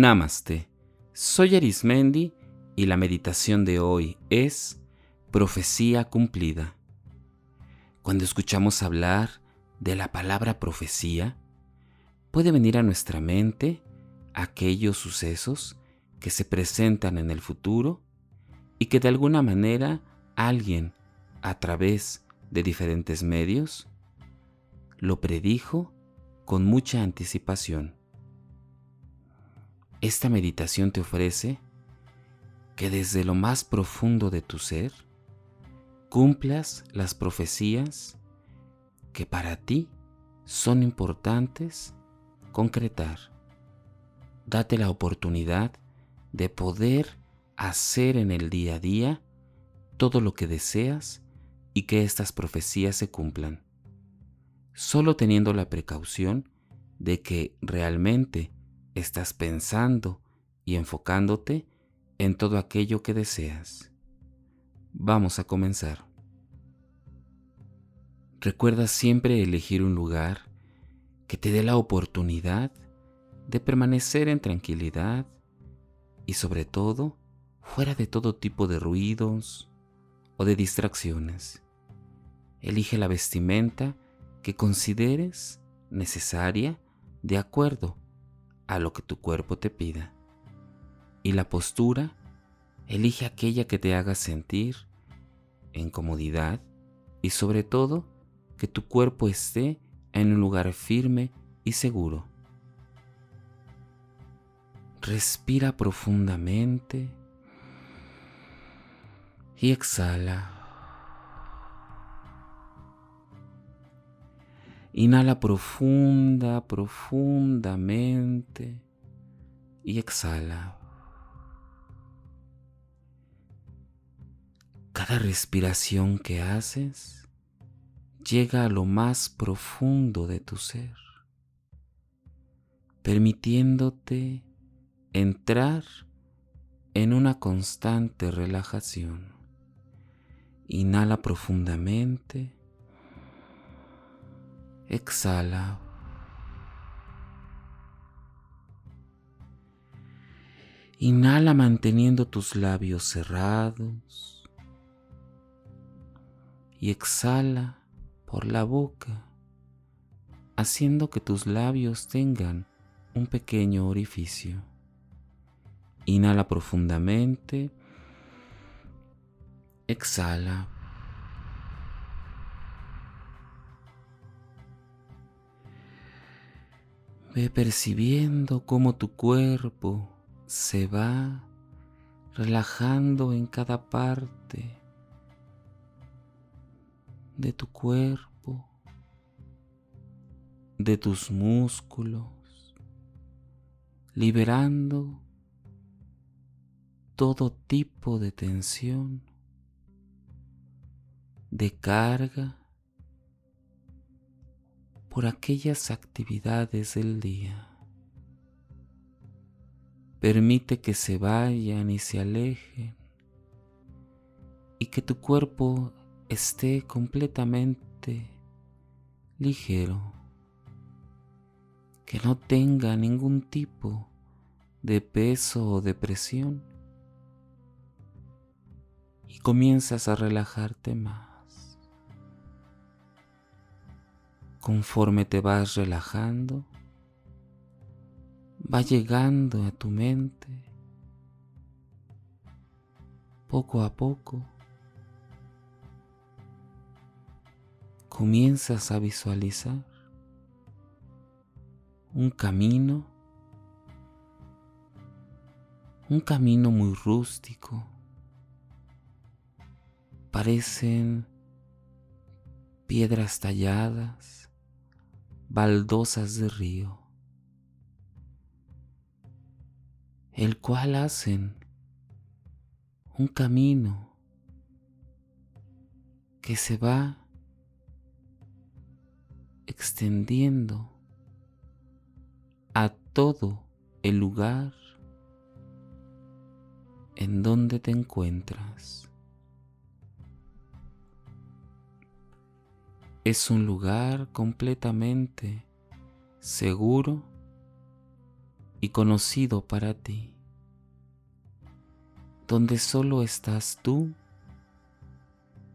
Namaste. Soy Arismendi y la meditación de hoy es Profecía cumplida. Cuando escuchamos hablar de la palabra profecía, puede venir a nuestra mente aquellos sucesos que se presentan en el futuro y que de alguna manera alguien, a través de diferentes medios, lo predijo con mucha anticipación. Esta meditación te ofrece que desde lo más profundo de tu ser cumplas las profecías que para ti son importantes concretar. Date la oportunidad de poder hacer en el día a día todo lo que deseas y que estas profecías se cumplan. Solo teniendo la precaución de que realmente estás pensando y enfocándote en todo aquello que deseas. Vamos a comenzar. Recuerda siempre elegir un lugar que te dé la oportunidad de permanecer en tranquilidad y sobre todo fuera de todo tipo de ruidos o de distracciones. Elige la vestimenta que consideres necesaria de acuerdo a lo que tu cuerpo te pida. Y la postura, elige aquella que te haga sentir en comodidad y sobre todo que tu cuerpo esté en un lugar firme y seguro. Respira profundamente y exhala. Inhala profunda, profundamente y exhala. Cada respiración que haces llega a lo más profundo de tu ser, permitiéndote entrar en una constante relajación. Inhala profundamente exhala. Inhala manteniendo tus labios cerrados y exhala por la boca, haciendo que tus labios tengan un pequeño orificio. Inhala profundamente, exhala. Ve percibiendo cómo tu cuerpo se va relajando en cada parte de tu cuerpo, de tus músculos, liberando todo tipo de tensión, de carga por aquellas actividades del día. Permite que se vayan y se alejen y que tu cuerpo esté completamente ligero, que no tenga ningún tipo de peso o de presión y comienzas a relajarte más. Conforme te vas relajando, va llegando a tu mente poco a poco. Comienzas a visualizar un camino, un camino muy rústico. Parecen piedras talladas baldosas de río, el cual hacen un camino que se va extendiendo a todo el lugar en donde te encuentras. Es un lugar completamente seguro y conocido para ti, donde solo estás tú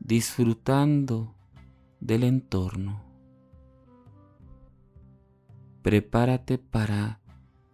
disfrutando del entorno. Prepárate para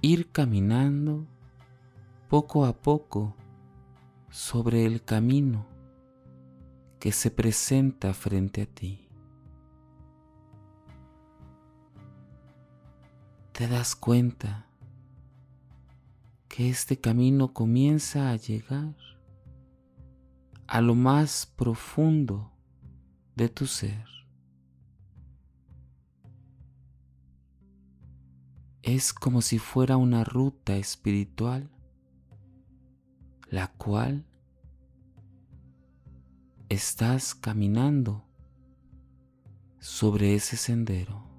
ir caminando poco a poco sobre el camino que se presenta frente a ti. Te das cuenta que este camino comienza a llegar a lo más profundo de tu ser. Es como si fuera una ruta espiritual, la cual estás caminando sobre ese sendero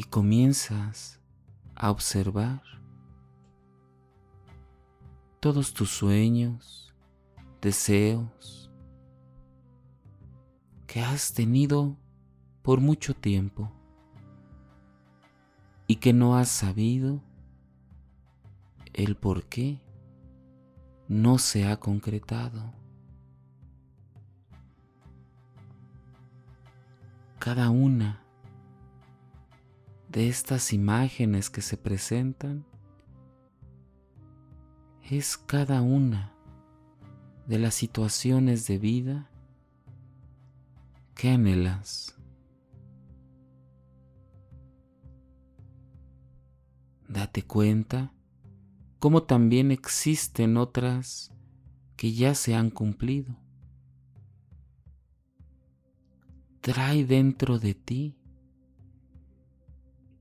y comienzas a observar todos tus sueños, deseos que has tenido por mucho tiempo y que no has sabido el por qué no se ha concretado. Cada una de estas imágenes que se presentan es cada una de las situaciones de vida que anhelas. Date cuenta como también existen otras que ya se han cumplido. Trae dentro de ti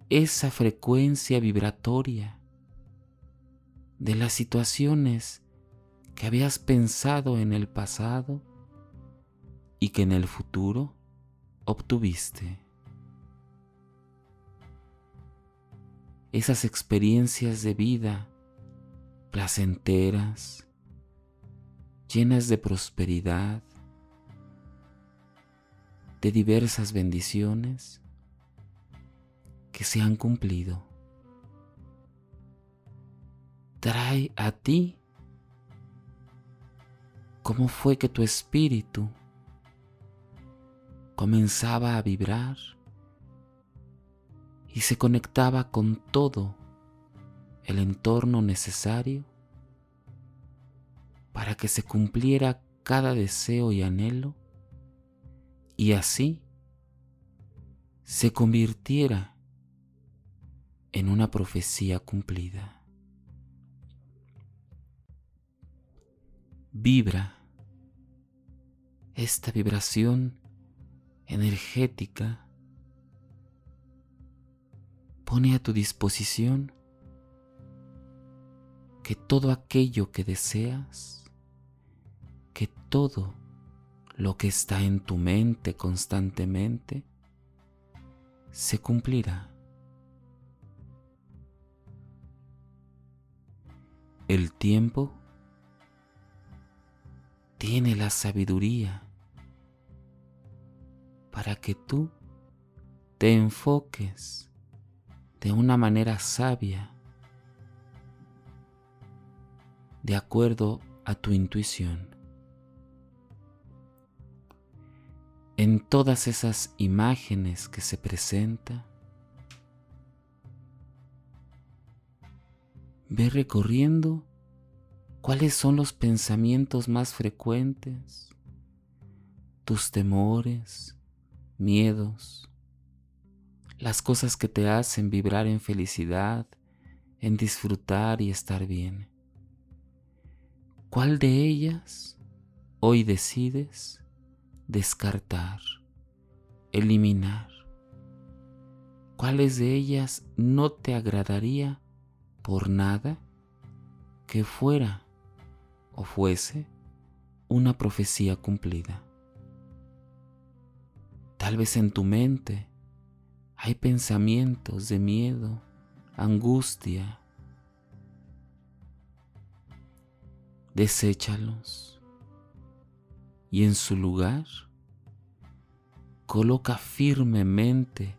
esa frecuencia vibratoria de las situaciones que habías pensado en el pasado y que en el futuro obtuviste. Esas experiencias de vida placenteras, llenas de prosperidad, de diversas bendiciones que se han cumplido. Trae a ti cómo fue que tu espíritu comenzaba a vibrar y se conectaba con todo el entorno necesario para que se cumpliera cada deseo y anhelo y así se convirtiera en una profecía cumplida. Vibra esta vibración energética pone a tu disposición que todo aquello que deseas, que todo lo que está en tu mente constantemente, se cumplirá. El tiempo tiene la sabiduría para que tú te enfoques de una manera sabia de acuerdo a tu intuición. En todas esas imágenes que se presenta, ve recorriendo cuáles son los pensamientos más frecuentes, tus temores, miedos, las cosas que te hacen vibrar en felicidad, en disfrutar y estar bien. ¿Cuál de ellas hoy decides descartar, eliminar? ¿Cuáles de ellas no te agradaría por nada que fuera o fuese una profecía cumplida? Tal vez en tu mente hay pensamientos de miedo, angustia, deséchalos y en su lugar coloca firmemente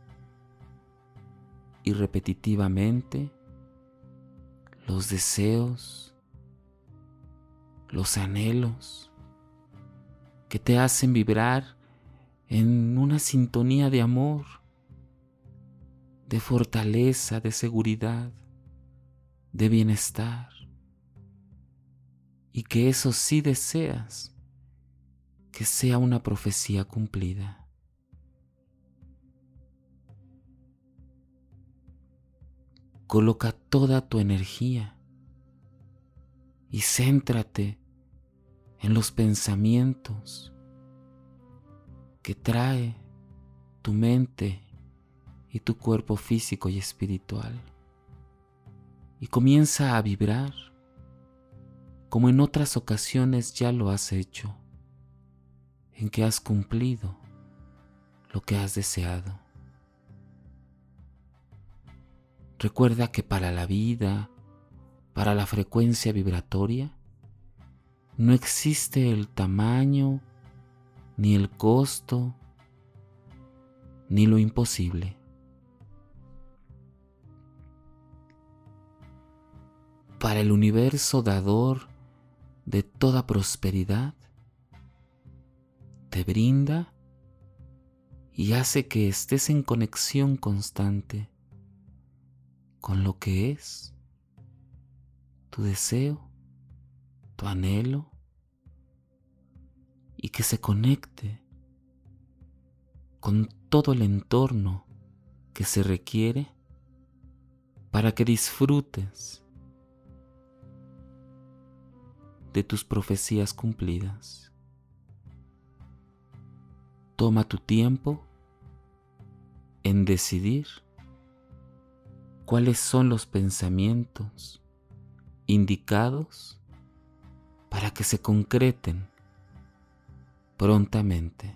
y repetitivamente los deseos, los anhelos que te hacen vibrar en una sintonía de amor, de fortaleza, de seguridad, de bienestar. Y que eso sí deseas, que sea una profecía cumplida. Coloca toda tu energía y céntrate en los pensamientos que trae tu mente y tu cuerpo físico y espiritual. Y comienza a vibrar como en otras ocasiones ya lo has hecho, en que has cumplido lo que has deseado. Recuerda que para la vida, para la frecuencia vibratoria, no existe el tamaño, ni el costo, ni lo imposible. Para el universo dador de toda prosperidad, te brinda y hace que estés en conexión constante con lo que es tu deseo, tu anhelo, y que se conecte con todo el entorno que se requiere para que disfrutes de tus profecías cumplidas. Toma tu tiempo en decidir cuáles son los pensamientos indicados para que se concreten prontamente.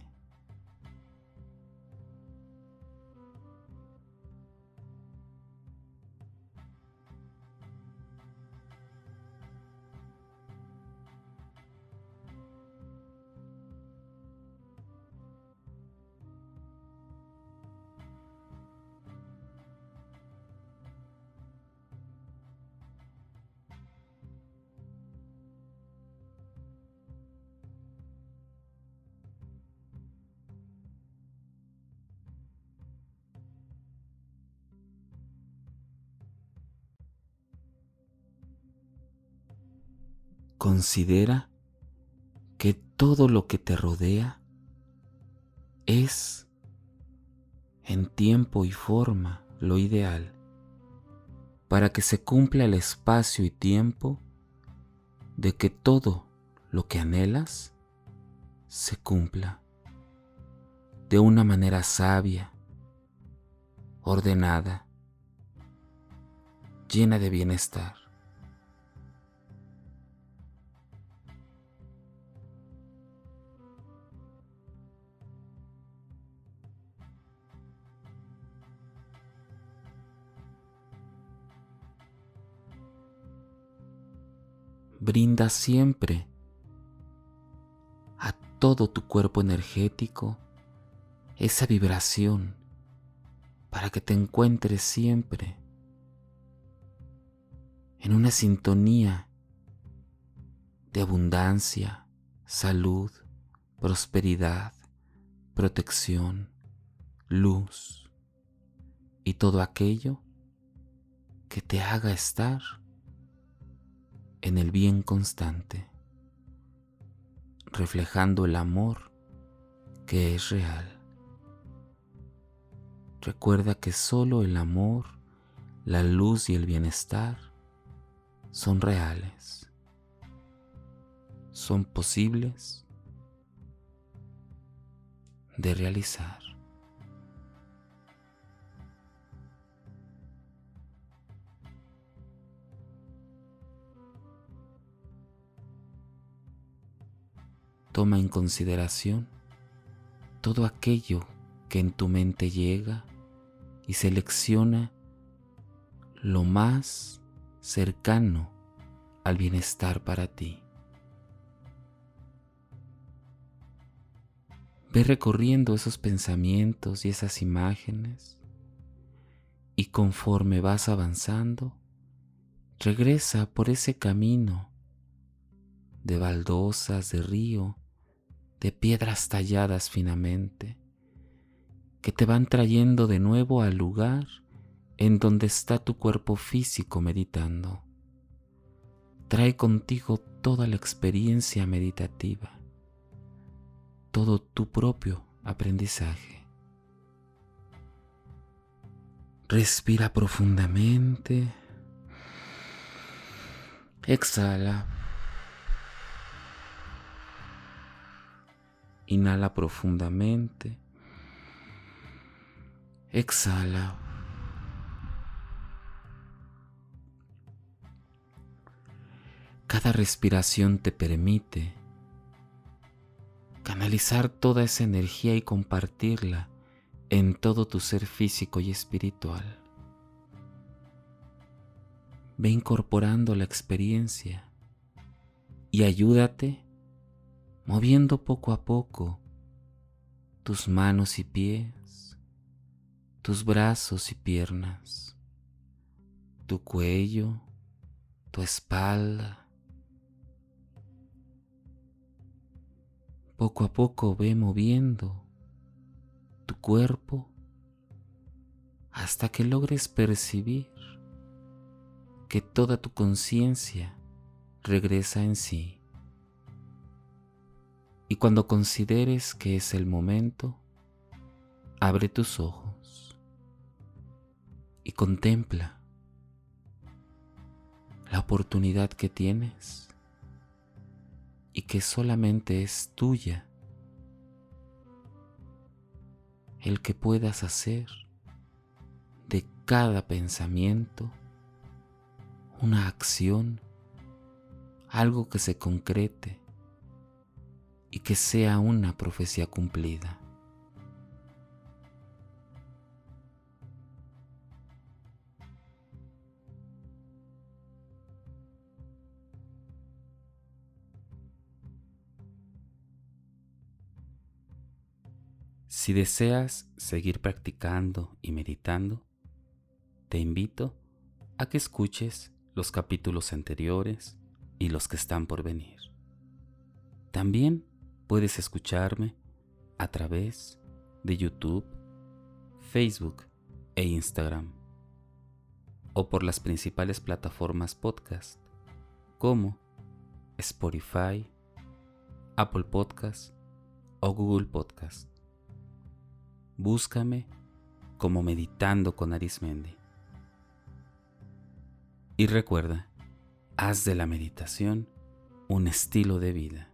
Considera que todo lo que te rodea es en tiempo y forma lo ideal para que se cumpla el espacio y tiempo de que todo lo que anhelas se cumpla de una manera sabia, ordenada, llena de bienestar. Brinda siempre a todo tu cuerpo energético esa vibración para que te encuentres siempre en una sintonía de abundancia, salud, prosperidad, protección, luz y todo aquello que te haga estar en el bien constante, reflejando el amor que es real. Recuerda que solo el amor, la luz y el bienestar son reales, son posibles de realizar. Toma en consideración todo aquello que en tu mente llega y selecciona lo más cercano al bienestar para ti. Ve recorriendo esos pensamientos y esas imágenes Y conforme vas avanzando, regresa por ese camino de baldosas, de río, de piedras talladas finamente, que te van trayendo de nuevo al lugar en donde está tu cuerpo físico meditando. Trae contigo toda la experiencia meditativa, todo tu propio aprendizaje. Respira profundamente. Exhala. Inhala profundamente. Exhala. Cada respiración te permite canalizar toda esa energía y compartirla en todo tu ser físico y espiritual. Ve incorporando la experiencia y ayúdate moviendo poco a poco tus manos y pies, tus brazos y piernas, tu cuello, tu espalda. Poco a poco ve moviendo tu cuerpo hasta que logres percibir que toda tu conciencia regresa en sí. Y cuando consideres que es el momento, abre tus ojos y contempla la oportunidad que tienes y que solamente es tuya el que puedas hacer de cada pensamiento una acción, algo que se concrete y que sea una profecía cumplida. Si deseas seguir practicando y meditando, te invito a que escuches los capítulos anteriores y los que están por venir. También puedes escucharme a través de YouTube, Facebook e Instagram o por las principales plataformas podcast como Spotify, Apple Podcast o Google Podcast. Búscame como Meditando con Arismendi. Y recuerda, haz de la meditación un estilo de vida.